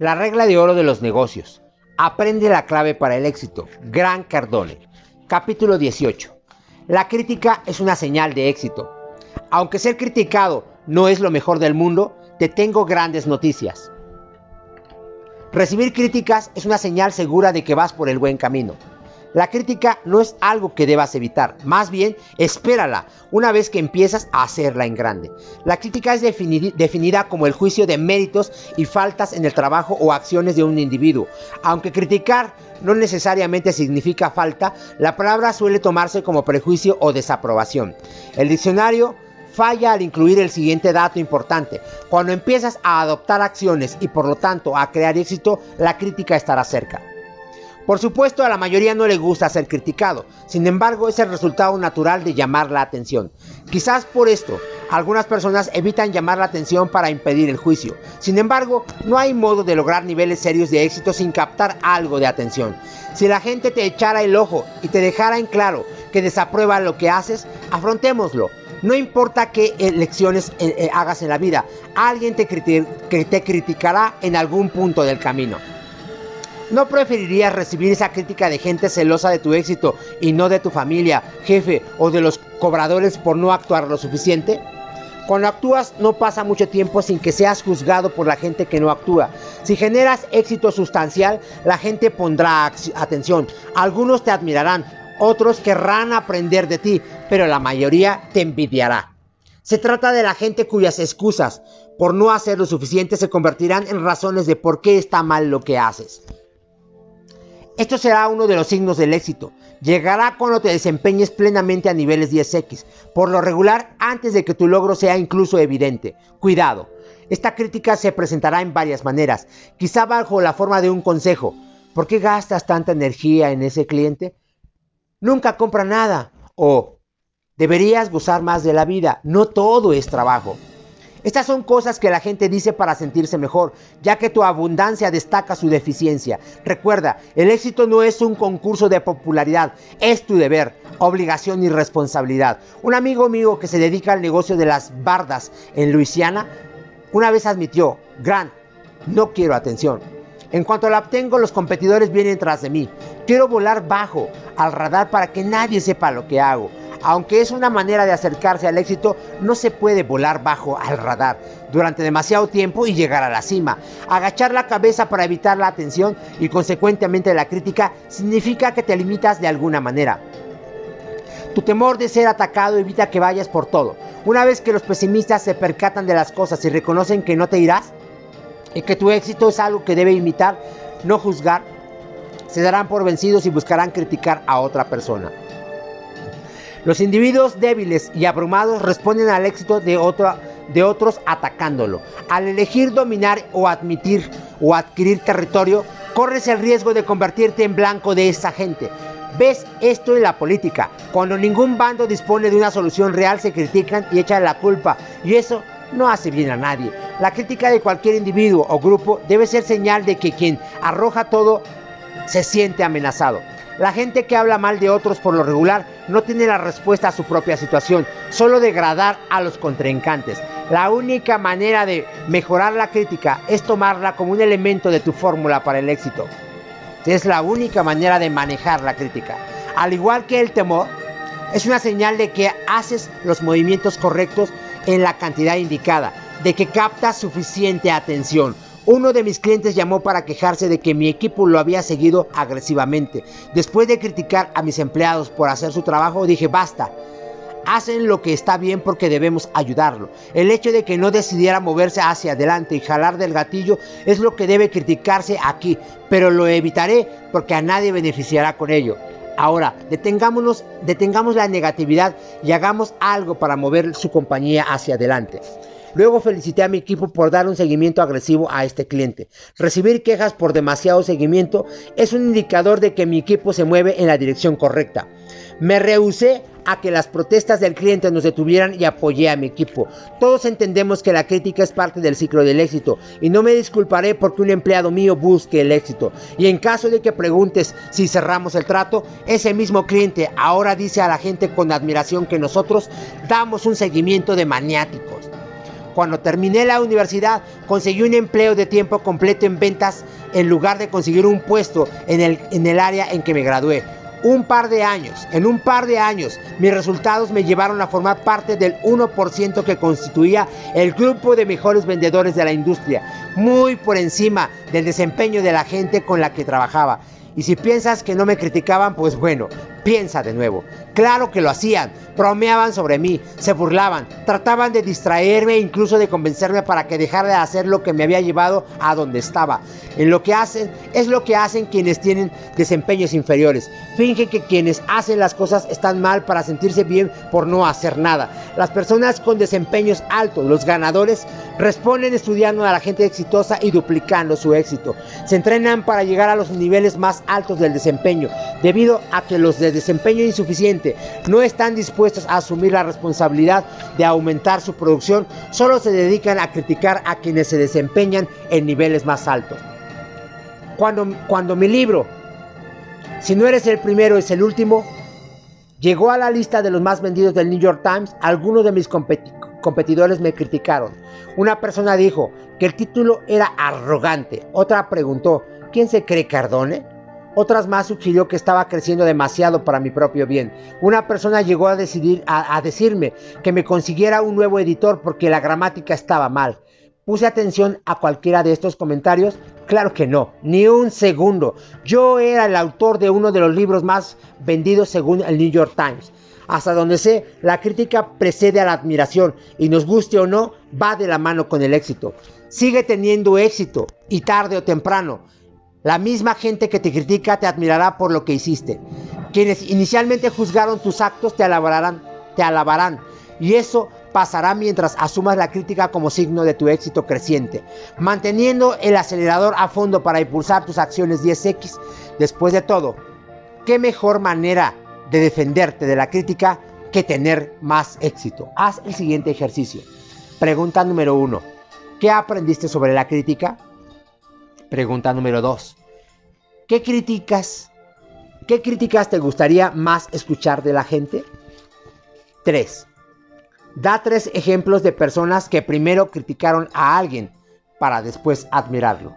La regla de oro de los negocios. Aprende la clave para el éxito. Gran Cardone. Capítulo 18. La crítica es una señal de éxito. Aunque ser criticado no es lo mejor del mundo, te tengo grandes noticias. Recibir críticas es una señal segura de que vas por el buen camino. La crítica no es algo que debas evitar, más bien espérala una vez que empiezas a hacerla en grande. La crítica es definida como el juicio de méritos y faltas en el trabajo o acciones de un individuo. Aunque criticar no necesariamente significa falta, la palabra suele tomarse como prejuicio o desaprobación. El diccionario falla al incluir el siguiente dato importante. Cuando empiezas a adoptar acciones y por lo tanto a crear éxito, la crítica estará cerca. Por supuesto, a la mayoría no le gusta ser criticado, sin embargo es el resultado natural de llamar la atención. Quizás por esto, algunas personas evitan llamar la atención para impedir el juicio. Sin embargo, no hay modo de lograr niveles serios de éxito sin captar algo de atención. Si la gente te echara el ojo y te dejara en claro que desaprueba lo que haces, afrontémoslo. No importa qué elecciones eh, eh, hagas en la vida, alguien te, te criticará en algún punto del camino. ¿No preferirías recibir esa crítica de gente celosa de tu éxito y no de tu familia, jefe o de los cobradores por no actuar lo suficiente? Cuando actúas no pasa mucho tiempo sin que seas juzgado por la gente que no actúa. Si generas éxito sustancial, la gente pondrá atención. Algunos te admirarán, otros querrán aprender de ti, pero la mayoría te envidiará. Se trata de la gente cuyas excusas por no hacer lo suficiente se convertirán en razones de por qué está mal lo que haces. Esto será uno de los signos del éxito. Llegará cuando te desempeñes plenamente a niveles 10x, por lo regular antes de que tu logro sea incluso evidente. Cuidado, esta crítica se presentará en varias maneras, quizá bajo la forma de un consejo. ¿Por qué gastas tanta energía en ese cliente? Nunca compra nada. O deberías gozar más de la vida. No todo es trabajo. Estas son cosas que la gente dice para sentirse mejor, ya que tu abundancia destaca su deficiencia. Recuerda, el éxito no es un concurso de popularidad, es tu deber, obligación y responsabilidad. Un amigo mío que se dedica al negocio de las bardas en Luisiana, una vez admitió, Grant, no quiero atención. En cuanto la obtengo, los competidores vienen tras de mí. Quiero volar bajo al radar para que nadie sepa lo que hago. Aunque es una manera de acercarse al éxito, no se puede volar bajo al radar durante demasiado tiempo y llegar a la cima. Agachar la cabeza para evitar la atención y consecuentemente la crítica significa que te limitas de alguna manera. Tu temor de ser atacado evita que vayas por todo. Una vez que los pesimistas se percatan de las cosas y reconocen que no te irás y que tu éxito es algo que debe imitar, no juzgar, se darán por vencidos y buscarán criticar a otra persona. Los individuos débiles y abrumados responden al éxito de, otros atacándolo. Al elegir dominar o admitir o adquirir territorio, corres el riesgo de convertirte en blanco de esa gente. ¿Ves esto en la política? Cuando ningún bando dispone de una solución real se critican y echan la culpa. Y eso no hace bien a nadie. La crítica de cualquier individuo o grupo debe ser señal de que quien arroja todo se siente amenazado. La gente que habla mal de otros por lo regular no tiene la respuesta a su propia situación, solo degradar a los contrincantes. La única manera de mejorar la crítica es tomarla como un elemento de tu fórmula para el éxito. Es la única manera de manejar la crítica. Al igual que el temor, es una señal de que haces los movimientos correctos en la cantidad indicada, de que captas suficiente atención. Uno de mis clientes llamó para quejarse de que mi equipo lo había seguido agresivamente. Después de criticar a mis empleados por hacer su trabajo, dije basta. Hacen lo que está bien porque debemos ayudarlo. El hecho de que no decidiera moverse hacia adelante y jalar del gatillo es lo que debe criticarse aquí, pero lo evitaré porque a nadie beneficiará con ello. Ahora, detengámonos, detengamos la negatividad y hagamos algo para mover su compañía hacia adelante. Luego felicité a mi equipo por dar un seguimiento agresivo a este cliente. Recibir quejas por demasiado seguimiento es un indicador de que mi equipo se mueve en la dirección correcta. Me rehusé a que las protestas del cliente nos detuvieran y apoyé a mi equipo. Todos entendemos que la crítica es parte del ciclo del éxito y no me disculparé porque un empleado mío busque el éxito. Y en caso de que preguntes si cerramos el trato, ese mismo cliente ahora dice a la gente con admiración que nosotros damos un seguimiento de maniáticos. Cuando terminé la universidad conseguí un empleo de tiempo completo en ventas en lugar de conseguir un puesto en el, en el área en que me gradué. Un par de años, en un par de años, mis resultados me llevaron a formar parte del 1% que constituía el grupo de mejores vendedores de la industria, muy por encima del desempeño de la gente con la que trabajaba. Y si piensas que no me criticaban, pues bueno, piensa de nuevo. Claro que lo hacían, bromeaban sobre mí, se burlaban, trataban de distraerme e incluso de convencerme para que dejara de hacer lo que me había llevado a donde estaba. En lo que hacen es lo que hacen quienes tienen desempeños inferiores. Fingen que quienes hacen las cosas están mal para sentirse bien por no hacer nada. Las personas con desempeños altos, los ganadores, responden estudiando a la gente exitosa y duplicando su éxito. Se entrenan para llegar a los niveles más altos del desempeño, debido a que los de desempeño insuficiente no están dispuestos a asumir la responsabilidad de aumentar su producción, solo se dedican a criticar a quienes se desempeñan en niveles más altos. Cuando, cuando mi libro, si no eres el primero, es el último, llegó a la lista de los más vendidos del New York Times, algunos de mis competidores me criticaron. Una persona dijo que el título era arrogante. Otra preguntó, ¿quién se cree Cardone? Otras más sugirió que estaba creciendo demasiado para mi propio bien. Una persona llegó a, decirme que me consiguiera un nuevo editor porque la gramática estaba mal. ¿Puse atención a cualquiera de estos comentarios? Claro que no, ni un segundo. Yo era el autor de uno de los libros más vendidos según el New York Times. Hasta donde sé, la crítica precede a la admiración y nos guste o no, va de la mano con el éxito. Sigue teniendo éxito y tarde o temprano la misma gente que te critica te admirará por lo que hiciste. Quienes inicialmente juzgaron tus actos te alabarán, te alabarán. Y eso pasará mientras asumas la crítica como signo de tu éxito creciente, manteniendo el acelerador a fondo para impulsar tus acciones 10X. Después de todo, ¿qué mejor manera de defenderte de la crítica que tener más éxito? Haz el siguiente ejercicio. Pregunta número 1. ¿Qué aprendiste sobre la crítica? Pregunta número 2. ¿Qué críticas? ¿Qué críticas te gustaría más escuchar de la gente? 3. Da tres ejemplos de personas que primero criticaron a alguien para después admirarlo.